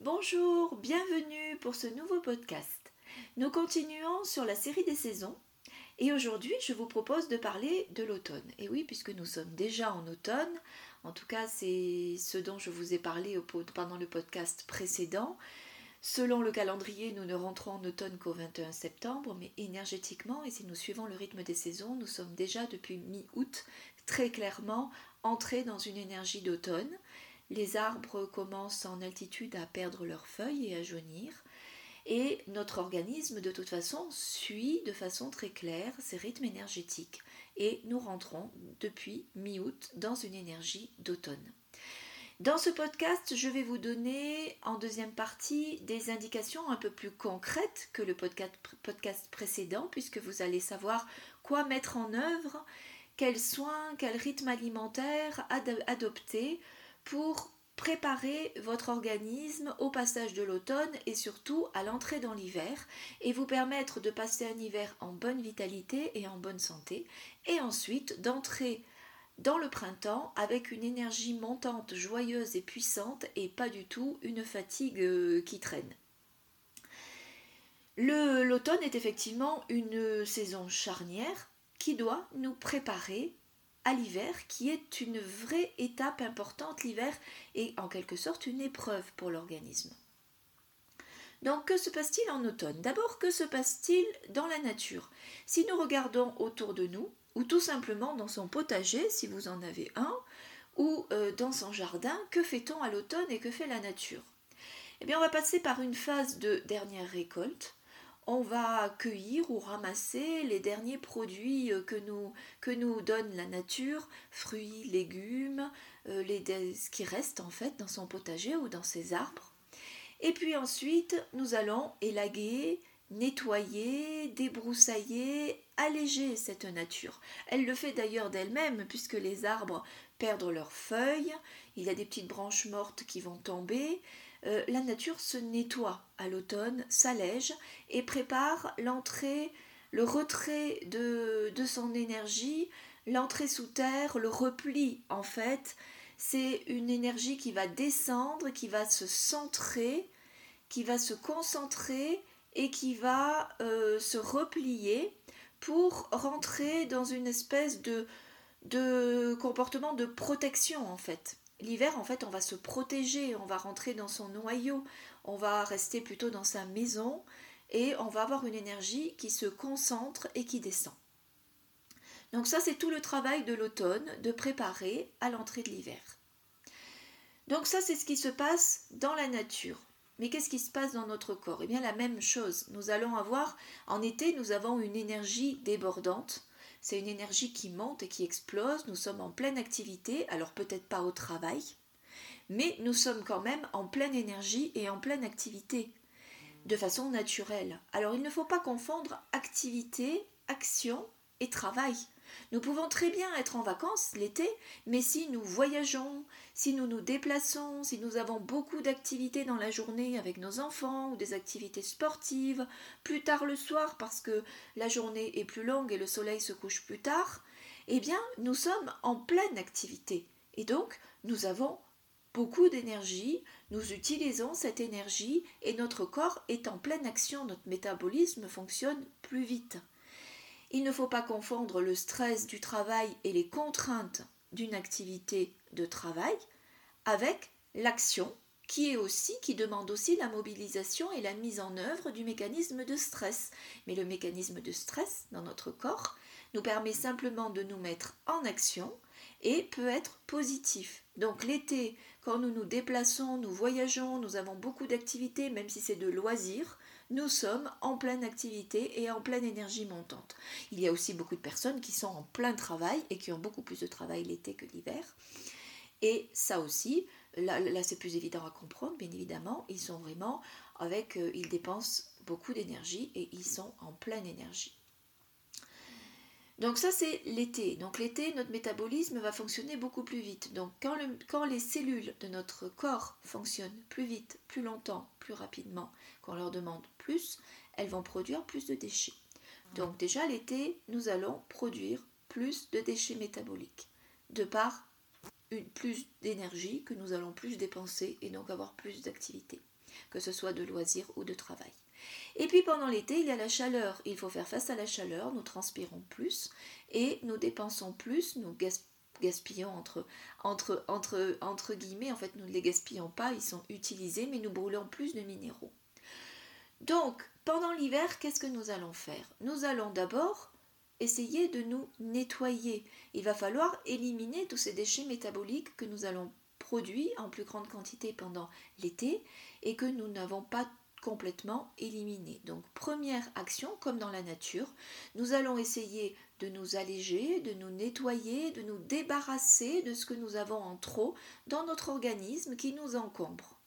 Bonjour, bienvenue pour ce nouveau podcast. Nous continuons sur la série des saisons et aujourd'hui je vous propose de parler de l'automne. Et oui, puisque nous sommes déjà en automne, en tout cas c'est ce dont je vous ai parlé pendant le podcast précédent. Selon le calendrier, nous ne rentrons en automne qu'au 21 septembre, mais énergétiquement, et si nous suivons le rythme des saisons, nous sommes déjà depuis mi-août très clairement entrés dans une énergie d'automne. Les arbres commencent en altitude à perdre leurs feuilles et à jaunir. Et notre organisme, de toute façon, suit de façon très claire ces rythmes énergétiques. Et nous rentrons depuis mi-août dans une énergie d'automne. Dans ce podcast, je vais vous donner en deuxième partie des indications un peu plus concrètes que le podcast, précédent, puisque vous allez savoir quoi mettre en œuvre, quels soins, quel rythme alimentaire adopter pour préparer votre organisme au passage de l'automne et surtout à l'entrée dans l'hiver et vous permettre de passer un hiver en bonne vitalité et en bonne santé et ensuite d'entrer dans le printemps avec une énergie montante, joyeuse et puissante et pas du tout une fatigue euh, qui traîne. L'automne est effectivement une saison charnière qui doit nous préparer à l'hiver, qui est une vraie étape importante. L'hiver est en quelque sorte une épreuve pour l'organisme. Donc que se passe-t-il en automne? D'abord, que se passe-t-il dans la nature? Si nous regardons autour de nous, ou tout simplement dans son potager, si vous en avez un, ou euh, dans son jardin, que fait-on à l'automne et que fait la nature? Eh bien, on va passer par une phase de dernière récolte on va cueillir ou ramasser les derniers produits euh, que nous, donne la nature, fruits, légumes, euh, les, ce qui reste en fait dans son potager ou dans ses arbres. Et puis ensuite, nous allons élaguer, nettoyer, débroussailler, alléger cette nature. Elle le fait d'ailleurs d'elle-même puisque les arbres perdent leurs feuilles, il y a des petites branches mortes qui vont tomber, euh, la nature se nettoie à l'automne, s'allège et prépare l'entrée, le retrait de, son énergie, l'entrée sous terre, le repli en fait. C'est une énergie qui va descendre, qui va se centrer, qui va se concentrer et qui va euh, se replier pour rentrer dans une espèce de comportement de protection en fait. L'hiver, en fait, on va se protéger, on va rentrer dans son noyau, on va rester plutôt dans sa maison et on va avoir une énergie qui se concentre et qui descend. Donc ça, c'est tout le travail de l'automne, de préparer à l'entrée de l'hiver. Donc ça, c'est ce qui se passe dans la nature. Mais qu'est-ce qui se passe dans notre corps? Eh bien, la même chose. Nous allons avoir, en été, nous avons une énergie débordante c'est une énergie qui monte et qui explose. Nous sommes en pleine activité, alors peut-être pas au travail, mais nous sommes quand même en pleine énergie et en pleine activité, de façon naturelle. Alors il ne faut pas confondre activité, action et travail. Nous pouvons très bien être en vacances l'été, mais si nous voyageons, si nous nous déplaçons, si nous avons beaucoup d'activités dans la journée avec nos enfants ou des activités sportives, plus tard le soir parce que la journée est plus longue et le soleil se couche plus tard, eh bien nous sommes en pleine activité. Et donc nous avons beaucoup d'énergie, nous utilisons cette énergie et notre corps est en pleine action, notre métabolisme fonctionne plus vite. Il ne faut pas confondre le stress du travail et les contraintes d'une activité de travail avec l'action qui est aussi qui demande aussi la mobilisation et la mise en œuvre du mécanisme de stress. Mais le mécanisme de stress dans notre corps nous permet simplement de nous mettre en action et peut être positif. Donc l'été, quand nous nous déplaçons, nous voyageons, nous avons beaucoup d'activités, même si c'est de loisirs, nous sommes en pleine activité et en pleine énergie montante. Il y a aussi beaucoup de personnes qui sont en plein travail et qui ont beaucoup plus de travail l'été que l'hiver. Et ça aussi, là, c'est plus évident à comprendre, bien évidemment, ils sont vraiment avec, euh, ils dépensent beaucoup d'énergie et ils sont en pleine énergie. Donc ça c'est l'été. Donc l'été, notre métabolisme va fonctionner beaucoup plus vite. Donc quand, quand, les cellules de notre corps fonctionnent plus vite, plus longtemps, plus rapidement, qu'on leur demande plus, elles vont produire plus de déchets. Donc déjà l'été, nous allons produire plus de déchets métaboliques de par une, plus d'énergie, que nous allons plus dépenser et donc avoir plus d'activité, que ce soit de loisirs ou de travail. Et puis pendant l'été, il y a la chaleur. Il faut faire face à la chaleur, nous transpirons plus et nous dépensons plus, nous gaspillons entre, entre, entre, entre guillemets, en fait nous ne les gaspillons pas, ils sont utilisés, mais nous brûlons plus de minéraux. Donc, pendant l'hiver, qu'est-ce que nous allons faire? Nous allons d'abord essayer de nous nettoyer. Il va falloir éliminer tous ces déchets métaboliques que nous allons produire en plus grande quantité pendant l'été et que nous n'avons pas complètement éliminés. Donc première action, comme dans la nature, nous allons essayer de nous alléger, de nous nettoyer, de nous débarrasser de ce que nous avons en trop dans notre organisme qui nous encombre.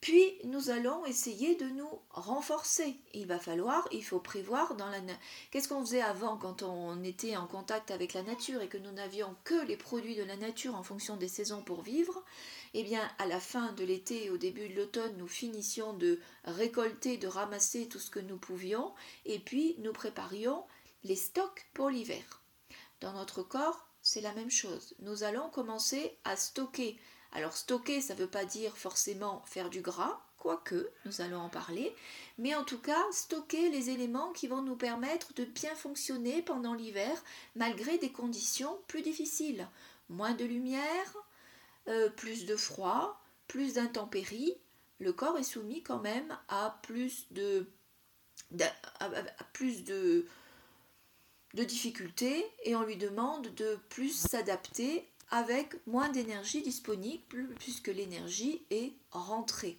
Puis nous allons essayer de nous renforcer. Il va falloir, il faut prévoir dans la Qu'est-ce qu'on faisait avant quand on était en contact avec la nature et que nous n'avions que les produits de la nature en fonction des saisons pour vivre? Eh bien, à la fin de l'été et au début de l'automne, nous finissions de récolter, de ramasser tout ce que nous pouvions et puis nous préparions les stocks pour l'hiver. Dans notre corps, c'est la même chose. Nous allons commencer à stocker alors stocker, ça ne veut pas dire forcément faire du gras, quoique, nous allons en parler, mais en tout cas stocker les éléments qui vont nous permettre de bien fonctionner pendant l'hiver malgré des conditions plus difficiles. Moins de lumière, euh, plus de froid, plus d'intempéries. Le corps est soumis quand même à plus de, plus de, de difficultés et on lui demande de plus s'adapter avec moins d'énergie disponible puisque l'énergie est rentrée.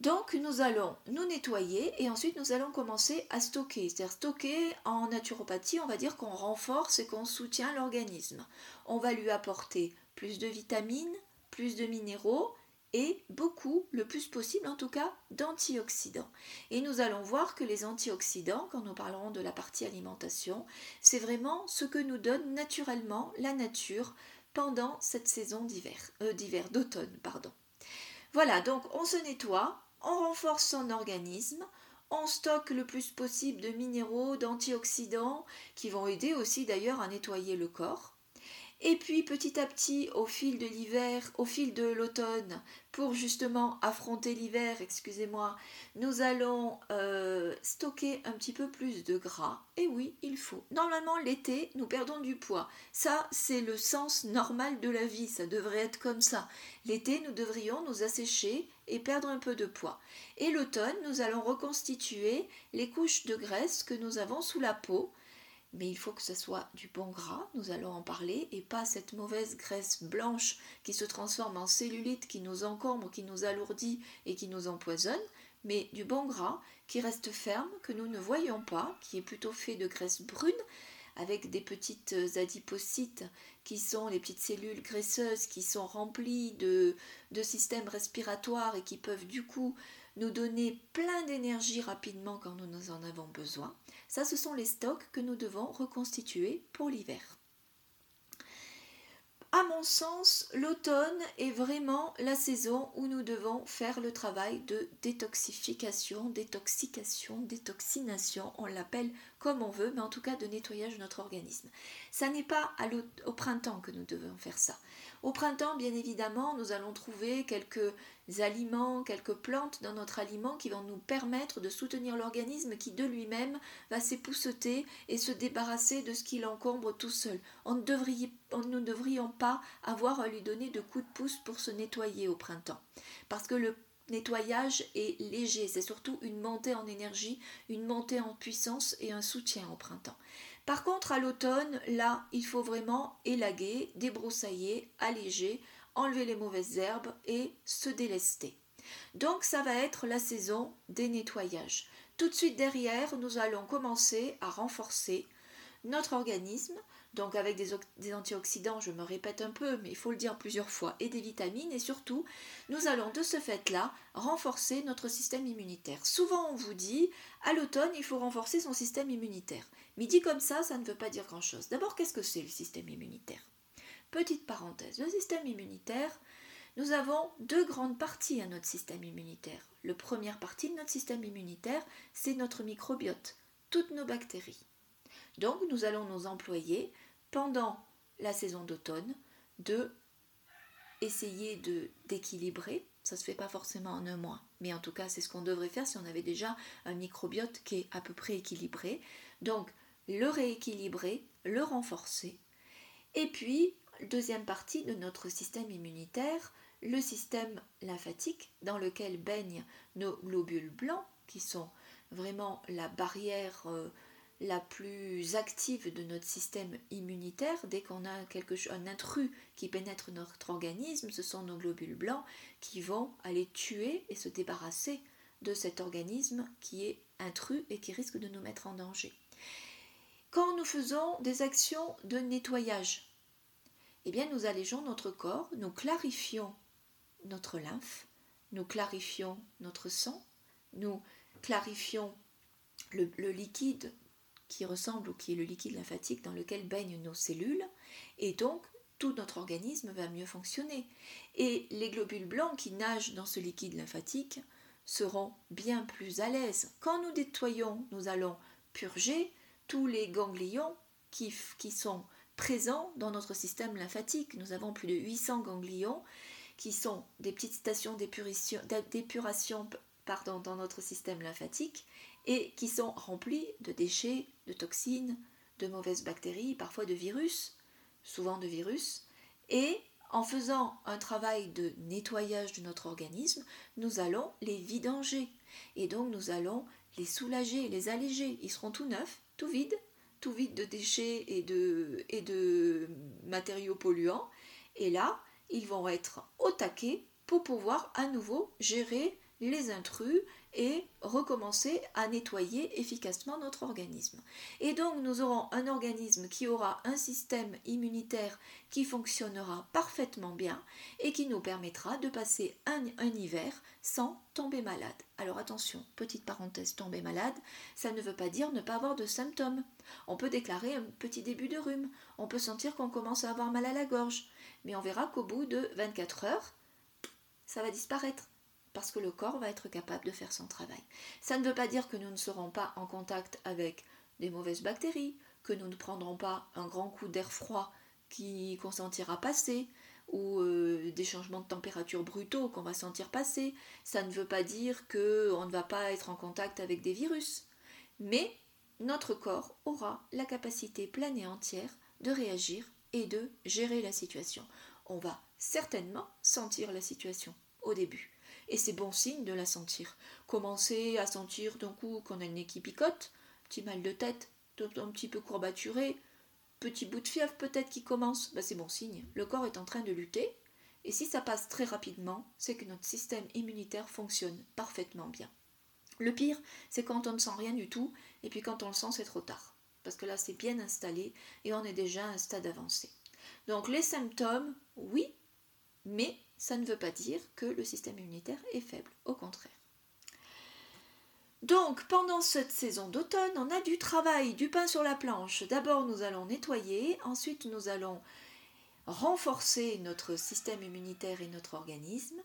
Donc nous allons nous nettoyer et ensuite nous allons commencer à stocker. C'est-à-dire stocker en naturopathie, on va dire qu'on renforce et qu'on soutient l'organisme. On va lui apporter plus de vitamines, plus de minéraux et beaucoup, le plus possible en tout cas, d'antioxydants. Et nous allons voir que les antioxydants, quand nous parlerons de la partie alimentation, c'est vraiment ce que nous donne naturellement la nature pendant cette saison d'hiver, euh, d'hiver, d'automne, pardon. Voilà, donc on se nettoie, on renforce son organisme, on stocke le plus possible de minéraux, d'antioxydants, qui vont aider aussi d'ailleurs à nettoyer le corps. Et puis petit à petit, au fil de l'hiver, au fil de l'automne, pour justement affronter l'hiver, excusez-moi, nous allons euh, stocker un petit peu plus de gras. Et oui, il faut. Normalement, l'été, nous perdons du poids. Ça, c'est le sens normal de la vie. Ça devrait être comme ça. L'été, nous devrions nous assécher et perdre un peu de poids. Et l'automne, nous allons reconstituer les couches de graisse que nous avons sous la peau mais il faut que ce soit du bon gras, nous allons en parler, et pas cette mauvaise graisse blanche qui se transforme en cellulite, qui nous encombre, qui nous alourdit et qui nous empoisonne, mais du bon gras qui reste ferme, que nous ne voyons pas, qui est plutôt fait de graisse brune, avec des petites adipocytes qui sont les petites cellules graisseuses qui sont remplies de, de systèmes respiratoires et qui peuvent du coup nous donner plein d'énergie rapidement quand nous en avons besoin. Ça, ce sont les stocks que nous devons reconstituer pour l'hiver. À mon sens, l'automne est vraiment la saison où nous devons faire le travail de détoxification, détoxication, détoxination, on l'appelle comme on veut, mais en tout cas de nettoyage de notre organisme. Ça n'est pas au printemps que nous devons faire ça. Au printemps, bien évidemment, nous allons trouver quelques aliments, quelques plantes dans notre aliment qui vont nous permettre de soutenir l'organisme qui de lui-même va s'épousseter et se débarrasser de ce qui l'encombre tout seul. On ne, nous ne devrions pas avoir à lui donner de coups de pouce pour se nettoyer au printemps. Parce que le nettoyage est léger, c'est surtout une montée en énergie, une montée en puissance et un soutien au printemps. Par contre, à l'automne, là, il faut vraiment élaguer, débroussailler, alléger, enlever les mauvaises herbes et se délester. Donc, ça va être la saison des nettoyages. Tout de suite derrière, nous allons commencer à renforcer notre organisme, donc avec des, antioxydants, je me répète un peu, mais il faut le dire plusieurs fois, et des vitamines, et surtout, nous allons de ce fait-là renforcer notre système immunitaire. Souvent, on vous dit, à l'automne, il faut renforcer son système immunitaire. Mais dit comme ça, ça ne veut pas dire grand-chose. D'abord, qu'est-ce que c'est le système immunitaire? Petite parenthèse, le système immunitaire, nous avons deux grandes parties à notre système immunitaire. La première partie de notre système immunitaire, c'est notre microbiote, toutes nos bactéries. Donc nous allons nous employer pendant la saison d'automne de essayer de d'équilibrer. Ça se fait pas forcément en un mois, mais en tout cas c'est ce qu'on devrait faire si on avait déjà un microbiote qui est à peu près équilibré. Donc le rééquilibrer, le renforcer. Et puis deuxième partie de notre système immunitaire, le système lymphatique dans lequel baignent nos globules blancs qui sont vraiment la barrière euh, la plus active de notre système immunitaire. Dès qu'on a quelque chose, un intrus qui pénètre notre organisme, ce sont nos globules blancs qui vont aller tuer et se débarrasser de cet organisme qui est intrus et qui risque de nous mettre en danger. Quand nous faisons des actions de nettoyage, eh bien nous allégeons notre corps, nous clarifions notre lymphe, nous clarifions notre sang, nous clarifions le, le liquide qui ressemble ou qui est le liquide lymphatique dans lequel baignent nos cellules, et donc tout notre organisme va mieux fonctionner. Et les globules blancs qui nagent dans ce liquide lymphatique seront bien plus à l'aise. Quand nous nettoyons, nous allons purger tous les ganglions qui, qui sont présents dans notre système lymphatique. Nous avons plus de 800 ganglions qui sont des petites stations d'épuration dans notre système lymphatique et qui sont remplis de déchets, de toxines, de mauvaises bactéries, parfois de virus, souvent de virus, et en faisant un travail de nettoyage de notre organisme, nous allons les vidanger et donc nous allons les soulager, les alléger. Ils seront tout neufs, tout vides, tout vides de déchets et de, matériaux polluants. Et là, ils vont être au taquet pour pouvoir à nouveau gérer les intrus et recommencer à nettoyer efficacement notre organisme. Et donc nous aurons un organisme qui aura un système immunitaire qui fonctionnera parfaitement bien et qui nous permettra de passer un, hiver sans tomber malade. Alors attention, petite parenthèse, tomber malade, ça ne veut pas dire ne pas avoir de symptômes. On peut déclarer un petit début de rhume, on peut sentir qu'on commence à avoir mal à la gorge, mais on verra qu'au bout de 24 heures, ça va disparaître parce que le corps va être capable de faire son travail. Ça ne veut pas dire que nous ne serons pas en contact avec des mauvaises bactéries, que nous ne prendrons pas un grand coup d'air froid qui qu'on sentira passer, ou euh, des changements de température brutaux qu'on va sentir passer. Ça ne veut pas dire qu'on ne va pas être en contact avec des virus. Mais notre corps aura la capacité pleine et entière de réagir et de gérer la situation. On va certainement sentir la situation au début et c'est bon signe de la sentir. Commencer à sentir d'un coup qu'on a le nez qui picote, petit mal de tête, un petit peu courbaturé, petit bout de fièvre peut-être qui commence, bah c'est bon signe. Le corps est en train de lutter, et si ça passe très rapidement, c'est que notre système immunitaire fonctionne parfaitement bien. Le pire, c'est quand on ne sent rien du tout, et puis quand on le sent, c'est trop tard. Parce que là, c'est bien installé et on est déjà à un stade avancé. Donc les symptômes, oui, mais ça ne veut pas dire que le système immunitaire est faible, au contraire. Donc, pendant cette saison d'automne, on a du travail, du pain sur la planche. D'abord, nous allons nettoyer, ensuite, nous allons renforcer notre système immunitaire et notre organisme.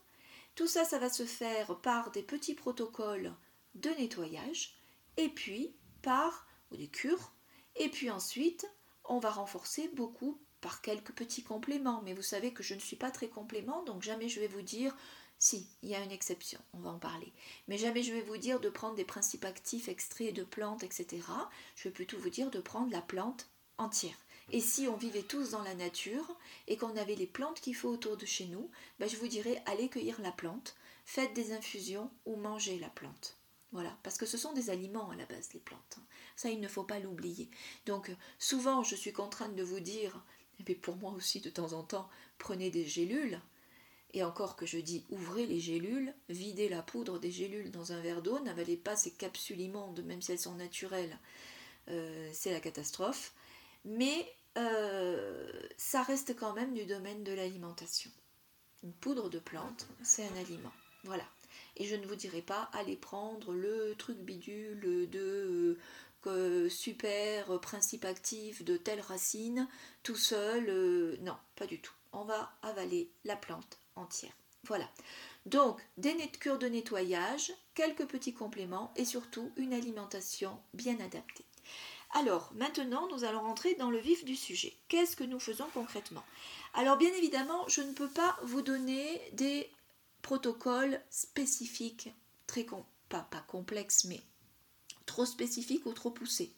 Tout ça, ça va se faire par des petits protocoles de nettoyage, et puis par des cures, et puis ensuite, on va renforcer beaucoup par quelques petits compléments, mais vous savez que je ne suis pas très complément, donc jamais je vais vous dire, si, il y a une exception, on va en parler, mais jamais je vais vous dire de prendre des principes actifs extraits de plantes, etc. Je vais plutôt vous dire de prendre la plante entière. Et si on vivait tous dans la nature et qu'on avait les plantes qu'il faut autour de chez nous, ben je vous dirais allez cueillir la plante, faites des infusions ou mangez la plante. Voilà, parce que ce sont des aliments à la base, les plantes. Hein. Ça, il ne faut pas l'oublier. Donc, souvent, je suis contrainte de vous dire et puis pour moi aussi, de temps en temps, prenez des gélules. Et encore que je dis ouvrez les gélules, videz la poudre des gélules dans un verre d'eau, n'avalez pas ces capsules immondes, même si elles sont naturelles, euh, c'est la catastrophe. Mais euh, ça reste quand même du domaine de l'alimentation. Une poudre de plante, c'est un aliment. Voilà. Et je ne vous dirai pas allez prendre le truc bidule de super principe actif de telle racine tout seul. Euh, non, pas du tout. On va avaler la plante entière. Voilà. Donc, des cures de nettoyage, quelques petits compléments et surtout une alimentation bien adaptée. Alors, maintenant, nous allons rentrer dans le vif du sujet. Qu'est-ce que nous faisons concrètement? Alors, bien évidemment, je ne peux pas vous donner des protocoles spécifiques, très pas complexes, mais trop spécifiques ou trop poussés.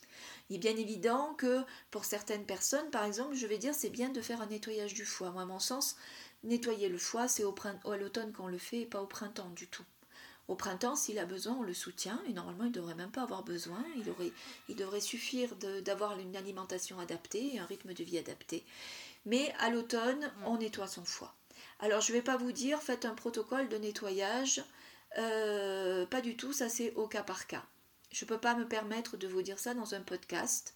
Il est bien évident que pour certaines personnes, par exemple, je vais dire c'est bien de faire un nettoyage du foie. Moi, à mon sens, nettoyer le foie, c'est au à l'automne qu'on le fait et pas au printemps du tout. Au printemps, s'il a besoin, on le soutient et normalement, il ne devrait même pas avoir besoin. Il, aurait, il devrait suffire d'avoir une alimentation adaptée et un rythme de vie adapté. Mais à l'automne, on nettoie son foie. Alors, je ne vais pas vous dire, faites un protocole de nettoyage. Euh, pas du tout, ça c'est au cas par cas. Je ne peux pas me permettre de vous dire ça dans un podcast.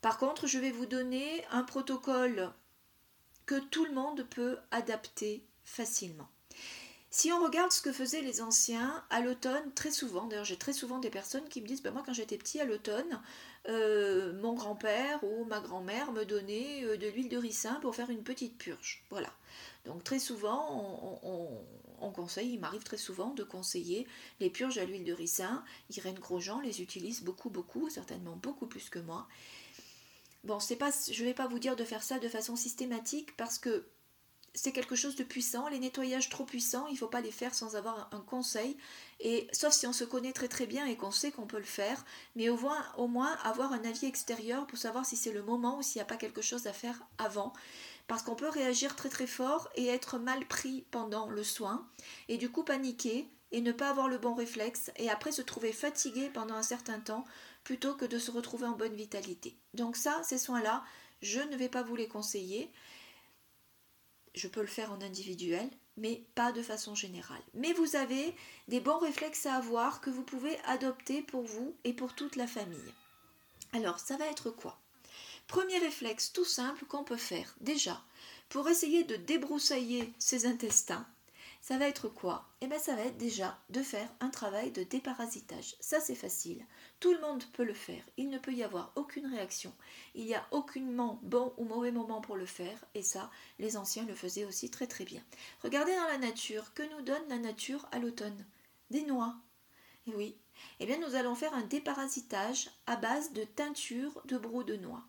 Par contre, je vais vous donner un protocole que tout le monde peut adapter facilement. Si on regarde ce que faisaient les anciens à l'automne, très souvent, d'ailleurs j'ai très souvent des personnes qui me disent, ben moi quand j'étais petit à l'automne, euh, mon grand-père ou ma grand-mère me donnait euh, de l'huile de ricin pour faire une petite purge. Voilà. Donc très souvent, on, conseille, il m'arrive très souvent de conseiller les purges à l'huile de ricin. Irène Grosjean les utilise beaucoup, beaucoup, certainement beaucoup plus que moi. Bon, c'est pas, je ne vais pas vous dire de faire ça de façon systématique parce que c'est quelque chose de puissant. Les nettoyages trop puissants, il ne faut pas les faire sans avoir un conseil. Et sauf si on se connaît très très bien et qu'on sait qu'on peut le faire, mais au moins, au moins avoir un avis extérieur pour savoir si c'est le moment ou s'il n'y a pas quelque chose à faire avant. Parce qu'on peut réagir très très fort et être mal pris pendant le soin et du coup paniquer et ne pas avoir le bon réflexe et après se trouver fatigué pendant un certain temps plutôt que de se retrouver en bonne vitalité. Donc ça, ces soins-là, je ne vais pas vous les conseiller je peux le faire en individuel, mais pas de façon générale. Mais vous avez des bons réflexes à avoir que vous pouvez adopter pour vous et pour toute la famille. Alors, ça va être quoi? Premier réflexe tout simple qu'on peut faire déjà pour essayer de débroussailler ses intestins, ça va être quoi? Eh bien ça va être déjà de faire un travail de déparasitage. Ça c'est facile. Tout le monde peut le faire. Il ne peut y avoir aucune réaction. Il n'y a aucunement bon ou mauvais moment pour le faire. Et ça, les anciens le faisaient aussi très très bien. Regardez dans la nature. Que nous donne la nature à l'automne? Des noix. Et oui. Eh bien nous allons faire un déparasitage à base de teinture de brou de noix.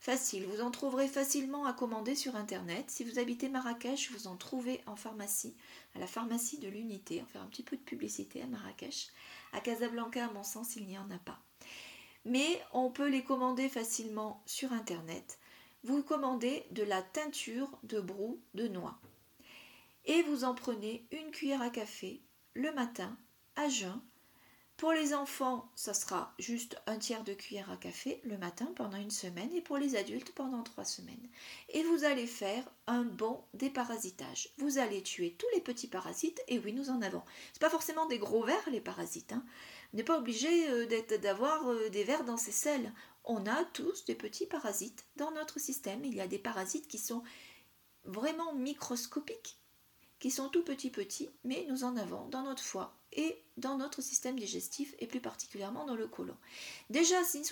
Facile, vous en trouverez facilement à commander sur internet. Si vous habitez Marrakech, vous en trouvez en pharmacie, à la pharmacie de l'unité. On va faire un petit peu de publicité à Marrakech. À Casablanca, à mon sens, il n'y en a pas. Mais on peut les commander facilement sur internet. Vous commandez de la teinture de brou de noix. Et vous en prenez une cuillère à café le matin à jeun pour les enfants, ça sera juste un tiers de cuillère à café le matin pendant une semaine et pour les adultes pendant trois semaines. Et vous allez faire un bon déparasitage. Vous allez tuer tous les petits parasites et oui, nous en avons. C'est pas forcément des gros vers les parasites. Hein. On n'est pas obligé euh, d'avoir euh, des vers dans ses selles. On a tous des petits parasites dans notre système. Il y a des parasites qui sont vraiment microscopiques, qui sont tout petits petits, mais nous en avons dans notre foie et dans notre système digestif et plus particulièrement dans le côlon. Déjà, si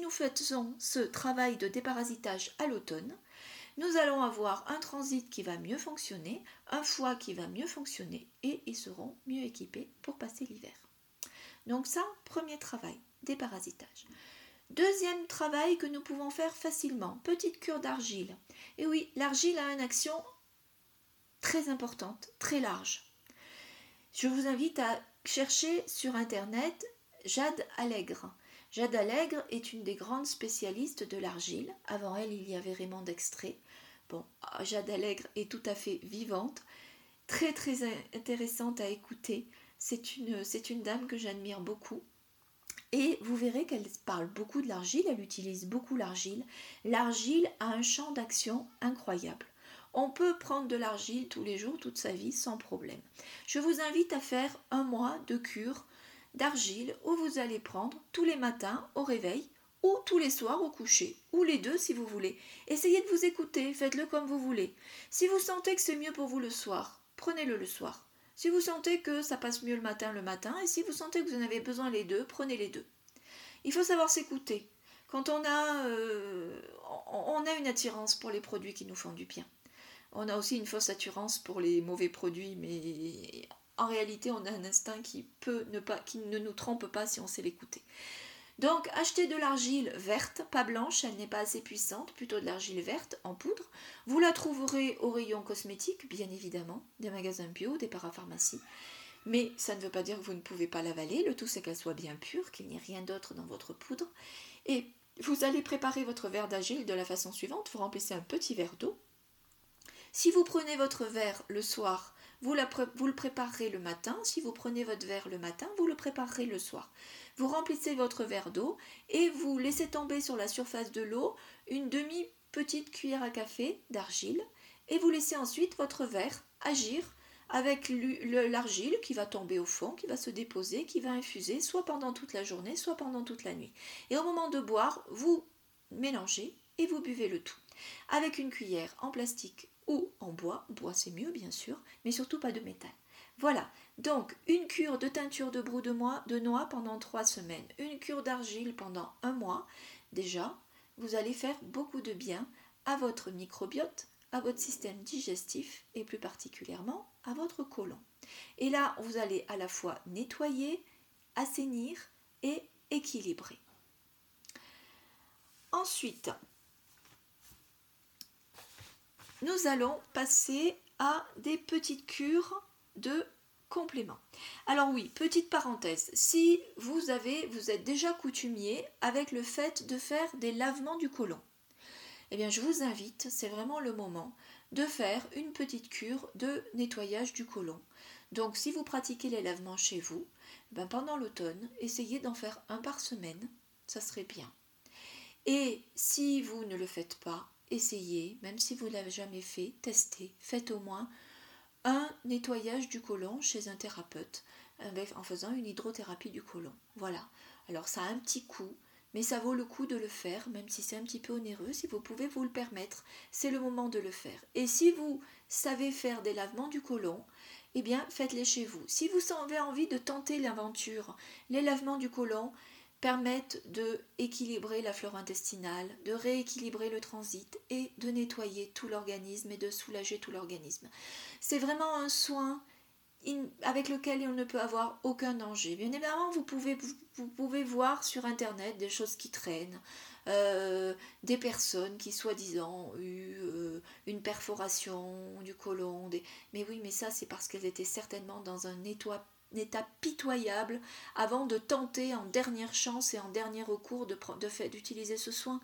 nous faisons ce travail de déparasitage à l'automne, nous allons avoir un transit qui va mieux fonctionner, un foie qui va mieux fonctionner et ils seront mieux équipés pour passer l'hiver. Donc ça, premier travail, déparasitage. Deuxième travail que nous pouvons faire facilement, petite cure d'argile. Et oui, l'argile a une action très importante, très large. Je vous invite à chercher sur internet Jade Allègre. Jade Allègre est une des grandes spécialistes de l'argile. Avant elle, il y avait Raymond d'Extrait. Bon, Jade Allègre est tout à fait vivante, très très intéressante à écouter. C'est une dame que j'admire beaucoup. Et vous verrez qu'elle parle beaucoup de l'argile, elle utilise beaucoup l'argile. L'argile a un champ d'action incroyable. On peut prendre de l'argile tous les jours, toute sa vie, sans problème. Je vous invite à faire un mois de cure d'argile où vous allez prendre tous les matins au réveil ou tous les soirs au coucher, ou les deux si vous voulez. Essayez de vous écouter, faites-le comme vous voulez. Si vous sentez que c'est mieux pour vous le soir, prenez-le le soir. Si vous sentez que ça passe mieux le matin, le matin, et si vous sentez que vous en avez besoin les deux, prenez les deux. Il faut savoir s'écouter. Quand on a, euh, on a une attirance pour les produits qui nous font du bien. On a aussi une fausse assurance pour les mauvais produits, mais en réalité, on a un instinct qui ne ne nous trompe pas si on sait l'écouter. Donc achetez de l'argile verte, pas blanche, elle n'est pas assez puissante, plutôt de l'argile verte en poudre. Vous la trouverez au rayon cosmétique, bien évidemment, des magasins bio, des parapharmacies. Mais ça ne veut pas dire que vous ne pouvez pas l'avaler, le tout c'est qu'elle soit bien pure, qu'il n'y ait rien d'autre dans votre poudre. Et vous allez préparer votre verre d'argile de la façon suivante, vous remplissez un petit verre d'eau. Si vous prenez votre verre le soir, vous, le préparerez le matin. Si vous prenez votre verre le matin, vous le préparerez le soir. Vous remplissez votre verre d'eau et vous laissez tomber sur la surface de l'eau une demi-petite cuillère à café d'argile et vous laissez ensuite votre verre agir avec l'argile qui va tomber au fond, qui va se déposer, qui va infuser soit pendant toute la journée, soit pendant toute la nuit. Et au moment de boire, vous mélangez et vous buvez le tout. Avec une cuillère en plastique ou en bois, bois c'est mieux bien sûr, mais surtout pas de métal. Voilà, donc une cure de teinture de brou de, de noix pendant trois semaines, une cure d'argile pendant un mois, déjà, vous allez faire beaucoup de bien à votre microbiote, à votre système digestif et plus particulièrement à votre côlon. Et là, vous allez à la fois nettoyer, assainir et équilibrer. Ensuite, nous allons passer à des petites cures de complément. Alors oui, petite parenthèse, si vous avez vous êtes déjà coutumier avec le fait de faire des lavements du côlon, eh bien je vous invite, c'est vraiment le moment de faire une petite cure de nettoyage du côlon. Donc si vous pratiquez les lavements chez vous, ben pendant l'automne, essayez d'en faire un par semaine, ça serait bien. Et si vous ne le faites pas, essayez, même si vous ne l'avez jamais fait, testez, faites au moins un nettoyage du côlon chez un thérapeute en faisant une hydrothérapie du côlon. Voilà. Alors ça a un petit coût, mais ça vaut le coup de le faire, même si c'est un petit peu onéreux. Si vous pouvez vous le permettre, c'est le moment de le faire. Et si vous savez faire des lavements du côlon, eh bien faites-les chez vous. Si vous avez envie de tenter l'aventure, les lavements du côlon, permettent de équilibrer la flore intestinale, de rééquilibrer le transit et de nettoyer tout l'organisme et de soulager tout l'organisme. C'est vraiment un soin avec lequel on ne peut avoir aucun danger. Bien évidemment, vous pouvez, vous, pouvez voir sur Internet des choses qui traînent, euh, des personnes qui soi-disant eu euh, une perforation du côlon. Mais oui, mais ça c'est parce qu'elles étaient certainement dans un état état pitoyable avant de tenter en dernière chance et en dernier recours de, d'utiliser ce soin.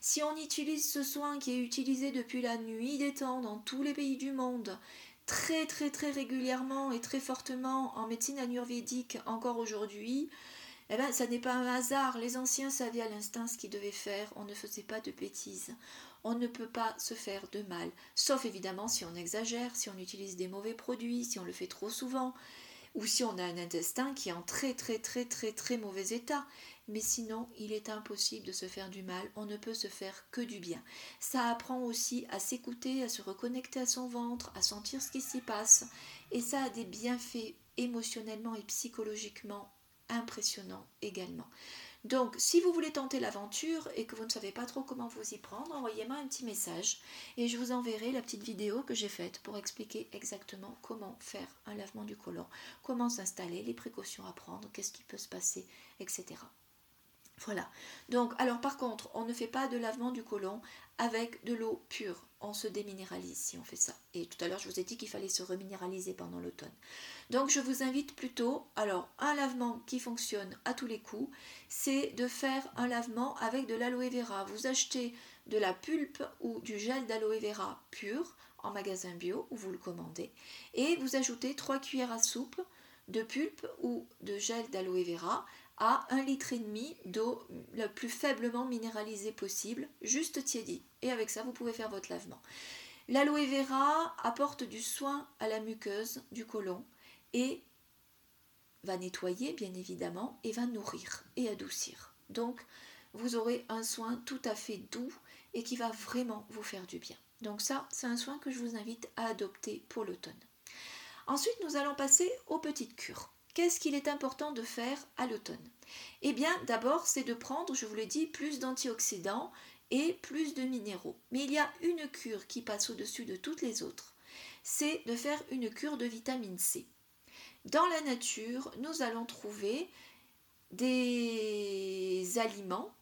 Si on utilise ce soin qui est utilisé depuis la nuit des temps dans tous les pays du monde, très très très régulièrement et très fortement en médecine ayurvédique encore aujourd'hui, eh ben, ça n'est pas un hasard. Les anciens savaient à l'instinct ce qu'ils devaient faire. On ne faisait pas de bêtises. On ne peut pas se faire de mal. Sauf évidemment si on exagère, si on utilise des mauvais produits, si on le fait trop souvent ou si on a un intestin qui est en très très très très très mauvais état. Mais sinon, il est impossible de se faire du mal, on ne peut se faire que du bien. Ça apprend aussi à s'écouter, à se reconnecter à son ventre, à sentir ce qui s'y passe. Et ça a des bienfaits émotionnellement et psychologiquement impressionnants également. Donc, si vous voulez tenter l'aventure et que vous ne savez pas trop comment vous y prendre, envoyez-moi un petit message et je vous enverrai la petite vidéo que j'ai faite pour expliquer exactement comment faire un lavement du côlon, comment s'installer, les précautions à prendre, qu'est-ce qui peut se passer, etc. Voilà. Donc, alors par contre, on ne fait pas de lavement du côlon avec de l'eau pure. On se déminéralise si on fait ça. Et tout à l'heure, je vous ai dit qu'il fallait se reminéraliser pendant l'automne. Donc, je vous invite plutôt, alors, un lavement qui fonctionne à tous les coups, c'est de faire un lavement avec de l'aloe vera. Vous achetez de la pulpe ou du gel d'aloe vera pur en magasin bio où vous le commandez et vous ajoutez 3 cuillères à soupe de pulpe ou de gel d'aloe vera à un litre et demi d'eau le plus faiblement minéralisée possible, juste tiédie. Et avec ça, vous pouvez faire votre lavement. L'aloe vera apporte du soin à la muqueuse du côlon et va nettoyer bien évidemment et va nourrir et adoucir. Donc vous aurez un soin tout à fait doux et qui va vraiment vous faire du bien. Donc ça, c'est un soin que je vous invite à adopter pour l'automne. Ensuite, nous allons passer aux petites cures. Qu'est-ce qu'il est important de faire à l'automne Eh bien, d'abord, c'est de prendre, je vous l'ai dit, plus d'antioxydants et plus de minéraux. Mais il y a une cure qui passe au-dessus de toutes les autres. C'est de faire une cure de vitamine C. Dans la nature, nous allons trouver des aliments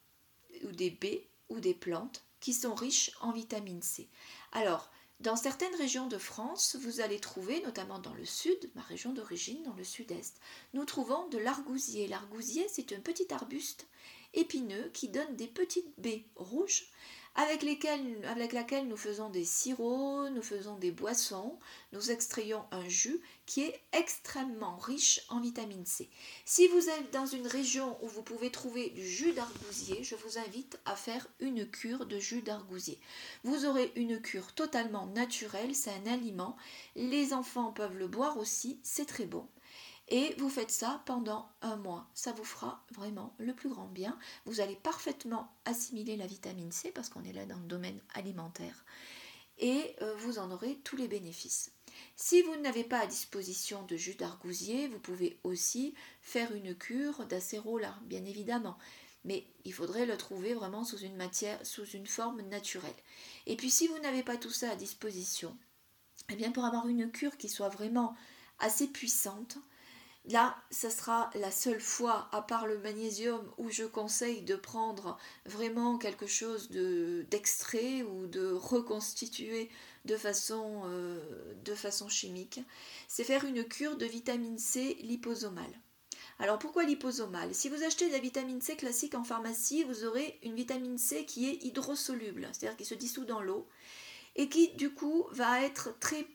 ou des baies ou des plantes qui sont riches en vitamine C. Alors, dans certaines régions de France, vous allez trouver, notamment dans le sud, ma région d'origine, dans le sud-est, nous trouvons de l'argousier. L'argousier, c'est un petit arbuste épineux qui donne des petites baies rouges avec, lesquelles, laquelle nous faisons des sirops, nous faisons des boissons, nous extrayons un jus qui est extrêmement riche en vitamine C. Si vous êtes dans une région où vous pouvez trouver du jus d'argousier, je vous invite à faire une cure de jus d'argousier. Vous aurez une cure totalement naturelle, c'est un aliment, les enfants peuvent le boire aussi, c'est très bon. Et vous faites ça pendant un mois. Ça vous fera vraiment le plus grand bien. Vous allez parfaitement assimiler la vitamine C parce qu'on est là dans le domaine alimentaire. Et euh, vous en aurez tous les bénéfices. Si vous n'avez pas à disposition de jus d'argousier, vous pouvez aussi faire une cure d'acérola, bien évidemment. Mais il faudrait le trouver vraiment sous une matière, sous une forme naturelle. Et puis si vous n'avez pas tout ça à disposition, eh bien pour avoir une cure qui soit vraiment assez puissante, Là, ce sera la seule fois, à part le magnésium, où je conseille de prendre vraiment quelque chose d'extrait ou de reconstituer de façon, euh, de façon chimique. C'est faire une cure de vitamine C liposomale. Alors pourquoi liposomale? Si vous achetez de la vitamine C classique en pharmacie, vous aurez une vitamine C qui est hydrosoluble, c'est-à-dire qui se dissout dans l'eau et qui du coup va être très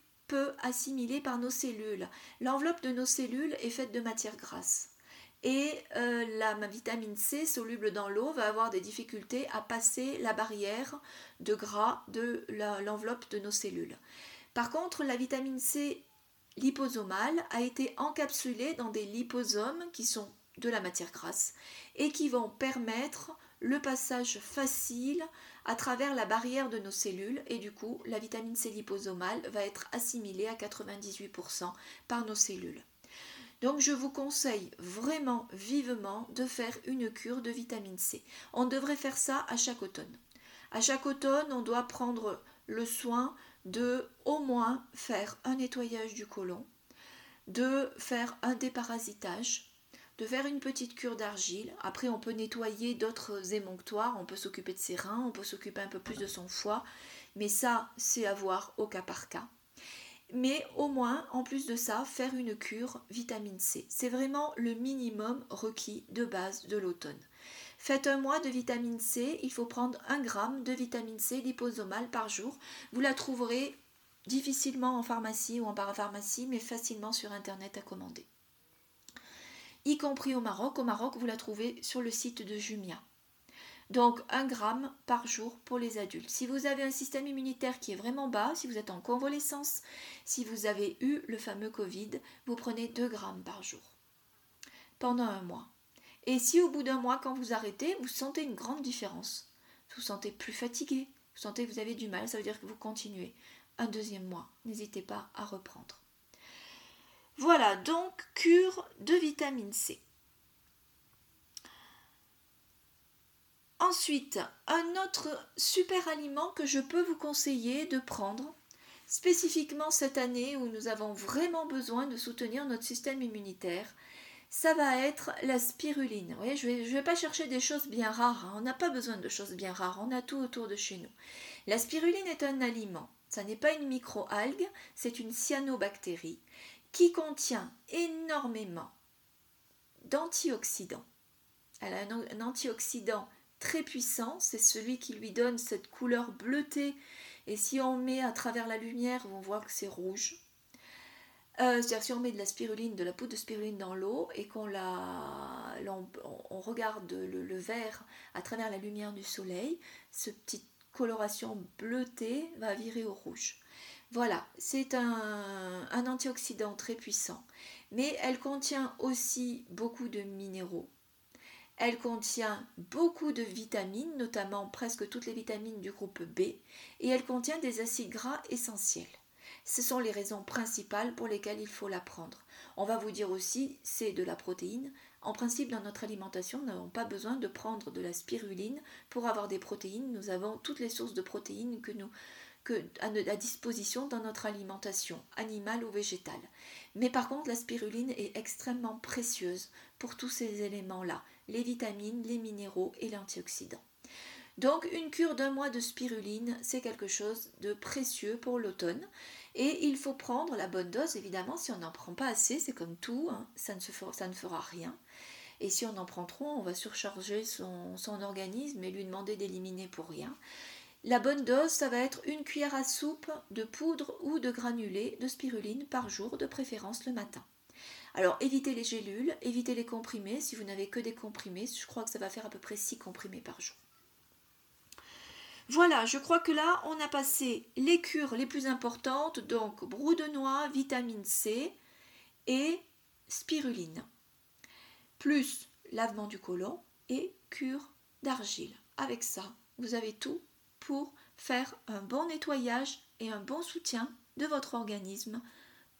assimilé par nos cellules. L'enveloppe de nos cellules est faite de matière grasse. Et euh, la vitamine C soluble dans l'eau va avoir des difficultés à passer la barrière de gras de l'enveloppe de nos cellules. Par contre, la vitamine C liposomale a été encapsulée dans des liposomes qui sont de la matière grasse et qui vont permettre le passage facile à travers la barrière de nos cellules et du coup la vitamine C liposomale va être assimilée à 98% par nos cellules. Donc je vous conseille vraiment vivement de faire une cure de vitamine C. On devrait faire ça à chaque automne. À chaque automne, on doit prendre le soin de au moins faire un nettoyage du côlon, de faire un déparasitage, de faire une petite cure d'argile. Après, on peut nettoyer d'autres émonctoires, on peut s'occuper de ses reins, on peut s'occuper un peu plus de son foie, mais ça, c'est à voir au cas par cas. Mais au moins, en plus de ça, faire une cure vitamine C. C'est vraiment le minimum requis de base de l'automne. Faites un mois de vitamine C, il faut prendre un gramme de vitamine C liposomale par jour. Vous la trouverez difficilement en pharmacie ou en parapharmacie, mais facilement sur Internet à commander y compris au Maroc. Au Maroc, vous la trouvez sur le site de Jumia. Donc 1 gramme par jour pour les adultes. Si vous avez un système immunitaire qui est vraiment bas, si vous êtes en convalescence, si vous avez eu le fameux Covid, vous prenez 2 grammes par jour pendant un mois. Et si au bout d'un mois, quand vous arrêtez, vous sentez une grande différence, vous vous sentez plus fatigué, vous sentez que vous avez du mal, ça veut dire que vous continuez. Un deuxième mois, n'hésitez pas à reprendre. Voilà donc cure de vitamine C. Ensuite, un autre super aliment que je peux vous conseiller de prendre, spécifiquement cette année où nous avons vraiment besoin de soutenir notre système immunitaire, ça va être la spiruline. je ne vais, pas chercher des choses bien rares, hein. on n'a pas besoin de choses bien rares, on a tout autour de chez nous. La spiruline est un aliment, ça n'est pas une microalgue, c'est une cyanobactérie qui contient énormément d'antioxydants. Elle a un, antioxydant très puissant, c'est celui qui lui donne cette couleur bleutée. Et si on met à travers la lumière, on voit que c'est rouge. Euh, c'est-à-dire si on met de la spiruline, de la poudre de spiruline dans l'eau et qu'on la, regarde le, le, verre à travers la lumière du soleil, cette petite coloration bleutée va virer au rouge. Voilà, c'est un, antioxydant très puissant, mais elle contient aussi beaucoup de minéraux. Elle contient beaucoup de vitamines, notamment presque toutes les vitamines du groupe B, et elle contient des acides gras essentiels. Ce sont les raisons principales pour lesquelles il faut la prendre. On va vous dire aussi, c'est de la protéine. En principe, dans notre alimentation, nous n'avons pas besoin de prendre de la spiruline pour avoir des protéines. Nous avons toutes les sources de protéines que nous à, disposition dans notre alimentation, animale ou végétale. Mais par contre, la spiruline est extrêmement précieuse pour tous ces éléments-là, les vitamines, les minéraux et l'antioxydant. Donc une cure d'un mois de spiruline, c'est quelque chose de précieux pour l'automne. Et il faut prendre la bonne dose, évidemment, si on n'en prend pas assez, c'est comme tout, hein, ça, ne fera, rien. Et si on en prend trop, on va surcharger son organisme et lui demander d'éliminer pour rien. La bonne dose, ça va être une cuillère à soupe de poudre ou de granulé de spiruline par jour, de préférence le matin. Alors évitez les gélules, évitez les comprimés. Si vous n'avez que des comprimés, je crois que ça va faire à peu près 6 comprimés par jour. Voilà, je crois que là, on a passé les cures les plus importantes, donc brou de noix, vitamine C et spiruline, plus lavement du côlon et cure d'argile. Avec ça, vous avez tout pour faire un bon nettoyage et un bon soutien de votre organisme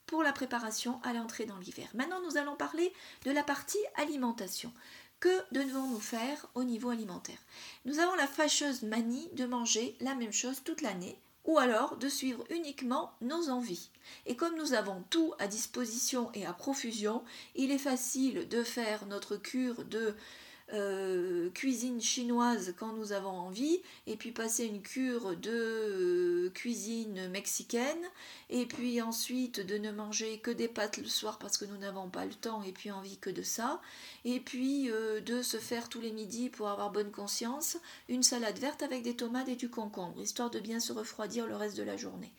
pour la préparation à l'entrée dans l'hiver. Maintenant, nous allons parler de la partie alimentation. Que devons-nous faire au niveau alimentaire? Nous avons la fâcheuse manie de manger la même chose toute l'année ou alors de suivre uniquement nos envies. Et comme nous avons tout à disposition et à profusion, il est facile de faire notre cure de euh, cuisine chinoise quand nous avons envie, et puis passer une cure de euh, cuisine mexicaine, et puis ensuite de ne manger que des pâtes le soir parce que nous n'avons pas le temps et puis envie que de ça, et puis euh, de se faire tous les midis pour avoir bonne conscience une salade verte avec des tomates et du concombre, histoire de bien se refroidir le reste de la journée.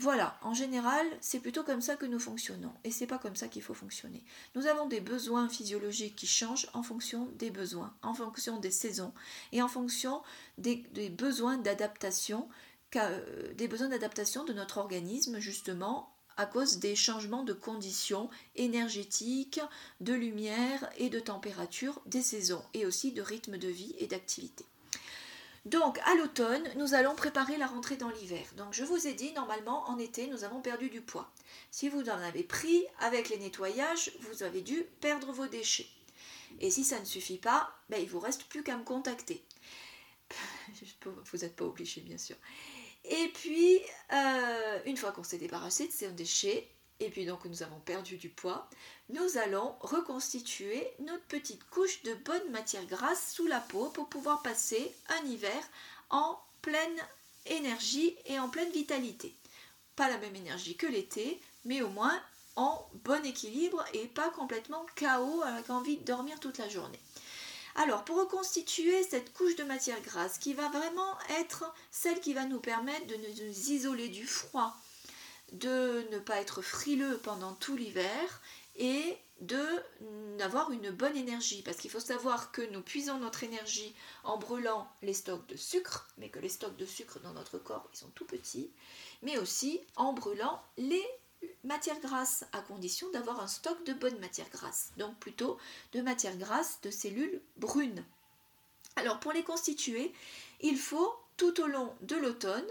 Voilà, en général, c'est plutôt comme ça que nous fonctionnons et c'est pas comme ça qu'il faut fonctionner. Nous avons des besoins physiologiques qui changent en fonction des besoins, en fonction des saisons et en fonction des, besoins d'adaptation, euh, des besoins d'adaptation de notre organisme justement à cause des changements de conditions énergétiques, de lumière et de température des saisons et aussi de rythme de vie et d'activité. Donc à l'automne, nous allons préparer la rentrée dans l'hiver. Donc je vous ai dit, normalement en été, nous avons perdu du poids. Si vous en avez pris avec les nettoyages, vous avez dû perdre vos déchets. Et si ça ne suffit pas, ben, il vous reste plus qu'à me contacter. vous n'êtes pas obligé, bien sûr. Et puis, euh, une fois qu'on s'est débarrassé de ces déchets, et puis donc nous avons perdu du poids, nous allons reconstituer notre petite couche de bonne matière grasse sous la peau pour pouvoir passer un hiver en pleine énergie et en pleine vitalité. Pas la même énergie que l'été, mais au moins en bon équilibre et pas complètement chaos avec envie de dormir toute la journée. Alors, pour reconstituer cette couche de matière grasse qui va vraiment être celle qui va nous permettre de nous isoler du froid, de ne pas être frileux pendant tout l'hiver et de d'avoir une bonne énergie. Parce qu'il faut savoir que nous puisons notre énergie en brûlant les stocks de sucre mais que les stocks de sucre dans notre corps ils sont tout petits mais aussi en brûlant les matières grasses à condition d'avoir un stock de bonnes matières grasses donc plutôt de matières grasses de cellules brunes. Alors pour les constituer il faut tout au long de l'automne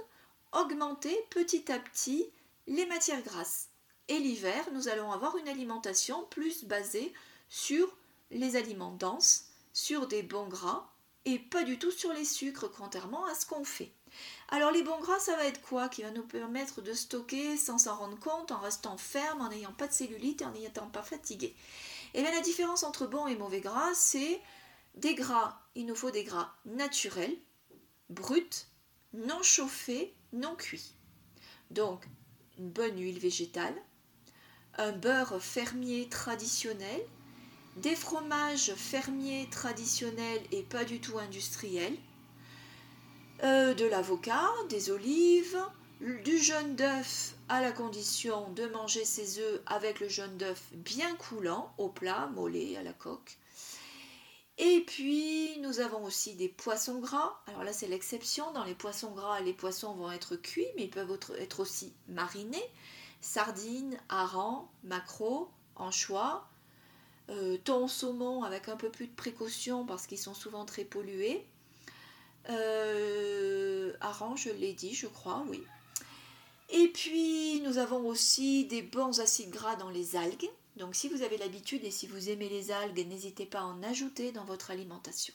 augmenter petit à petit les matières grasses. Et l'hiver, nous allons avoir une alimentation plus basée sur les aliments denses, sur des bons gras et pas du tout sur les sucres, contrairement à ce qu'on fait. Alors les bons gras, ça va être quoi qui va nous permettre de stocker sans s'en rendre compte, en restant ferme, en n'ayant pas de cellulite et en n'étant pas fatigué? Eh bien la différence entre bons et mauvais gras, c'est des gras, il nous faut des gras naturels, bruts, non chauffés, non cuits. Donc une bonne huile végétale, un beurre fermier traditionnel, des fromages fermiers traditionnels et pas du tout industriels, euh, de l'avocat, des olives, du jaune d'œuf à la condition de manger ses œufs avec le jaune d'œuf bien coulant au plat, mollet à la coque. Et puis nous avons aussi des poissons gras. Alors là c'est l'exception. Dans les poissons gras, les poissons vont être cuits, mais ils peuvent être aussi marinés. Sardines, harengs, maquereaux, anchois, euh, thon, saumon avec un peu plus de précaution parce qu'ils sont souvent très pollués. Euh, je l'ai dit, je crois, oui. Et puis nous avons aussi des bons acides gras dans les algues. Donc si vous avez l'habitude et si vous aimez les algues, n'hésitez pas à en ajouter dans votre alimentation.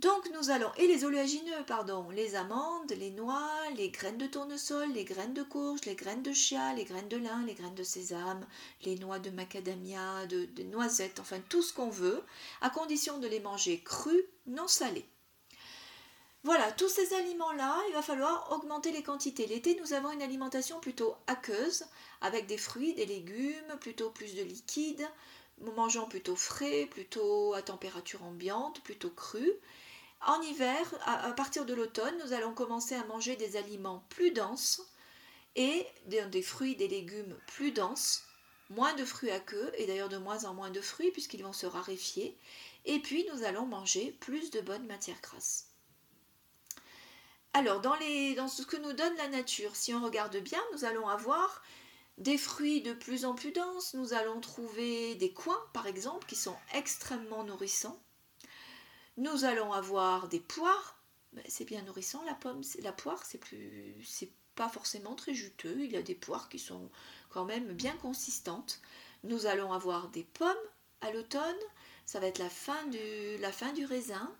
Donc nous allons, et les oléagineux, pardon, les amandes, les noix, les graines de tournesol, les graines de courge, les graines de chia, les graines de lin, les graines de sésame, les noix de macadamia, de, de noisettes, enfin tout ce qu'on veut, à condition de les manger crus, non salés. Voilà, tous ces aliments-là, il va falloir augmenter les quantités. L'été, nous avons une alimentation plutôt aqueuse, avec des fruits, des légumes, plutôt plus de liquide, mangeant plutôt frais, plutôt à température ambiante, plutôt cru. En hiver, à, partir de l'automne, nous allons commencer à manger des aliments plus denses et des, fruits, des légumes plus denses, moins de fruits à queue et d'ailleurs de moins en moins de fruits puisqu'ils vont se raréfier. Et puis nous allons manger plus de bonnes matières grasses. Alors, dans, ce que nous donne la nature, si on regarde bien, nous allons avoir des fruits de plus en plus denses. Nous allons trouver des coins, par exemple, qui sont extrêmement nourrissants. Nous allons avoir des poires. Ben, c'est bien nourrissant la pomme. La poire, c'est plus, c'est pas forcément très juteux. Il y a des poires qui sont quand même bien consistantes. Nous allons avoir des pommes à l'automne. Ça va être la fin du raisin.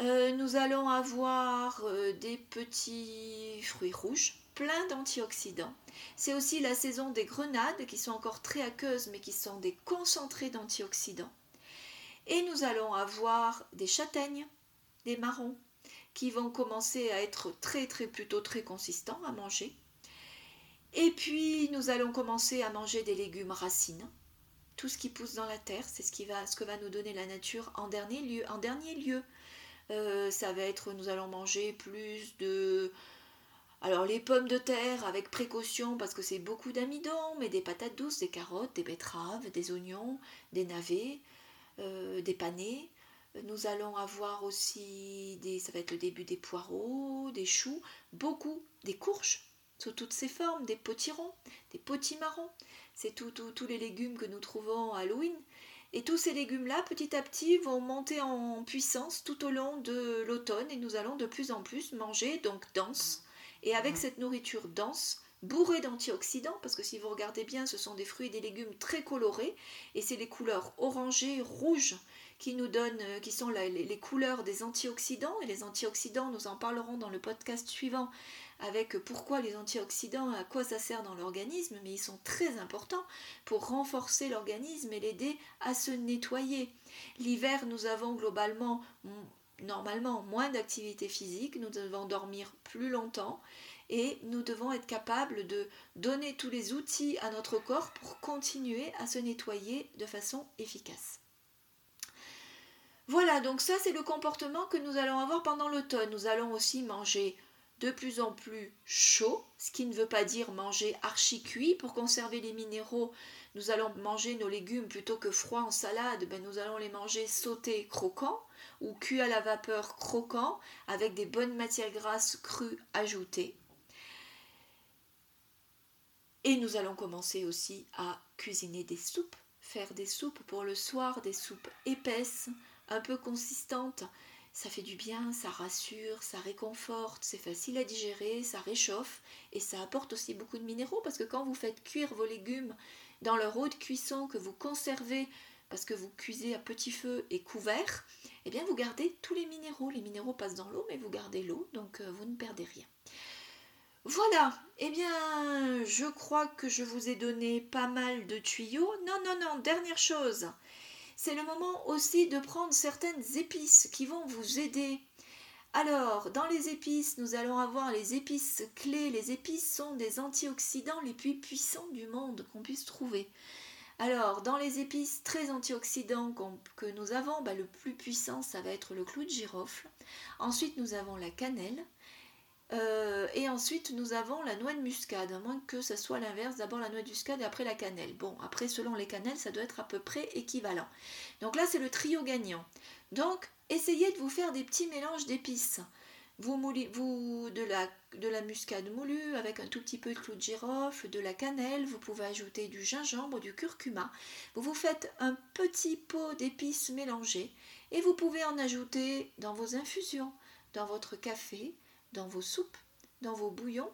Euh, nous allons avoir euh, des petits fruits rouges, pleins d'antioxydants. C'est aussi la saison des grenades qui sont encore très aqueuses mais qui sont des concentrés d'antioxydants. Et nous allons avoir des châtaignes, des marrons, qui vont commencer à être très très plutôt très consistants à manger. Et puis nous allons commencer à manger des légumes racines. Tout ce qui pousse dans la terre, c'est ce, qui va, ce que va nous donner la nature en dernier lieu. En dernier lieu, euh, ça va être, nous allons manger plus de... Alors les pommes de terre avec précaution parce que c'est beaucoup d'amidon, mais des patates douces, des carottes, des betteraves, des oignons, des navets. Euh, des panais. Nous allons avoir aussi des, ça va être le début des poireaux, des choux, beaucoup, des courges sous toutes ces formes, des potirons, des potimarrons. C'est tous les légumes que nous trouvons à Halloween. Et tous ces légumes-là, petit à petit, vont monter en puissance tout au long de l'automne et nous allons de plus en plus manger donc dense. Et avec mmh. cette nourriture dense, bourré d'antioxydants, parce que si vous regardez bien, ce sont des fruits et des légumes très colorés, et c'est les couleurs orangées, rouges, qui nous donnent, euh, qui sont les, couleurs des antioxydants, et les antioxydants, nous en parlerons dans le podcast suivant, avec pourquoi les antioxydants, à quoi ça sert dans l'organisme, mais ils sont très importants pour renforcer l'organisme et l'aider à se nettoyer. L'hiver, nous avons globalement normalement moins d'activité physique, nous devons dormir plus longtemps et nous devons être capables de donner tous les outils à notre corps pour continuer à se nettoyer de façon efficace. Voilà, donc ça c'est le comportement que nous allons avoir pendant l'automne. Nous allons aussi manger de plus en plus chaud, ce qui ne veut pas dire manger archi cuit. Pour conserver les minéraux, nous allons manger nos légumes plutôt que froids en salade, ben nous allons les manger sautés croquants ou cuits à la vapeur croquants avec des bonnes matières grasses crues ajoutées. Et nous allons commencer aussi à cuisiner des soupes, faire des soupes pour le soir, des soupes épaisses, un peu consistantes. Ça fait du bien, ça rassure, ça réconforte, c'est facile à digérer, ça réchauffe et ça apporte aussi beaucoup de minéraux parce que quand vous faites cuire vos légumes dans leur eau de cuisson que vous conservez parce que vous cuisez à petit feu et couvert, eh bien vous gardez tous les minéraux. Les minéraux passent dans l'eau mais vous gardez l'eau donc euh, vous ne perdez rien. Voilà, eh bien, je crois que je vous ai donné pas mal de tuyaux. Non, non, non, dernière chose. C'est le moment aussi de prendre certaines épices qui vont vous aider. Alors, dans les épices, nous allons avoir les épices clés. Les épices sont des antioxydants les plus puissants du monde qu'on puisse trouver. Alors, dans les épices très antioxydants que nous avons, bah, le plus puissant, ça va être le clou de girofle. Ensuite, nous avons la cannelle. Euh, et ensuite, nous avons la noix de muscade, à moins que ce soit l'inverse, d'abord la noix de muscade et après la cannelle. Bon, après, selon les cannelles, ça doit être à peu près équivalent. Donc là, c'est le trio gagnant. Donc, essayez de vous faire des petits mélanges d'épices. Vous, vous de, la, de la muscade moulue avec un tout petit peu de clou de girofle, de la cannelle, vous pouvez ajouter du gingembre, du curcuma. Vous vous faites un petit pot d'épices mélangées et vous pouvez en ajouter dans vos infusions, dans votre café, dans vos soupes, dans vos bouillons,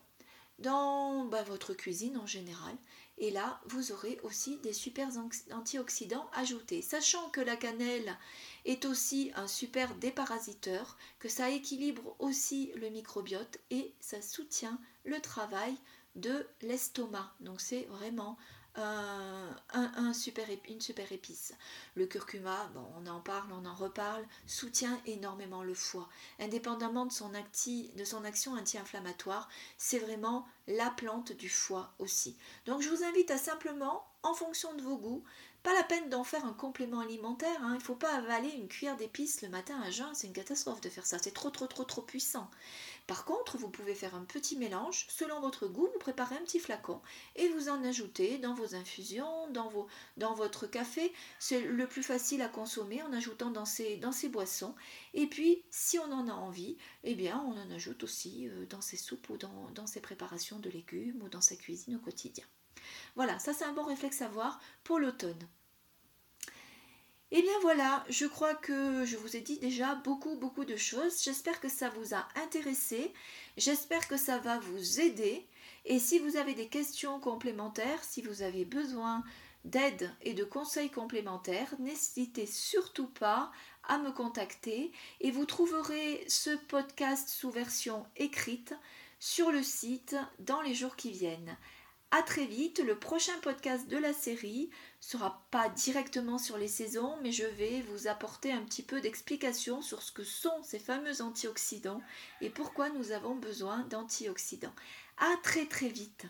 dans bah, votre cuisine en général. Et là, vous aurez aussi des super antioxydants ajoutés. Sachant que la cannelle est aussi un super déparasiteur, que ça équilibre aussi le microbiote et ça soutient le travail de l'estomac. Donc c'est vraiment un, super, une super épice. Le curcuma, on en parle, on en reparle, soutient énormément le foie. Indépendamment de son, de son action anti-inflammatoire, c'est vraiment la plante du foie aussi. Donc je vous invite à simplement, en fonction de vos goûts, pas la peine d'en faire un complément alimentaire. Hein. Il ne faut pas avaler une cuillère d'épices le matin à jeun. C'est une catastrophe de faire ça. C'est trop, trop, trop, trop puissant. Par contre, vous pouvez faire un petit mélange. Selon votre goût, vous préparez un petit flacon et vous en ajoutez dans vos infusions, dans, votre café. C'est le plus facile à consommer en ajoutant dans ces, boissons. Et puis, si on en a envie, eh bien, on en ajoute aussi euh, dans ses soupes ou dans, dans ses préparations de légumes ou dans sa cuisine au quotidien. Voilà, ça c'est un bon réflexe à voir pour l'automne. Et bien voilà, je crois que je vous ai dit déjà beaucoup beaucoup de choses. J'espère que ça vous a intéressé. J'espère que ça va vous aider. Et si vous avez des questions complémentaires, si vous avez besoin d'aide et de conseils complémentaires, n'hésitez surtout pas à me contacter et vous trouverez ce podcast sous version écrite sur le site dans les jours qui viennent. À très vite. Le prochain podcast de la série sera pas directement sur les saisons, mais je vais vous apporter un petit peu d'explication sur ce que sont ces fameux antioxydants et pourquoi nous avons besoin d'antioxydants. À très très vite.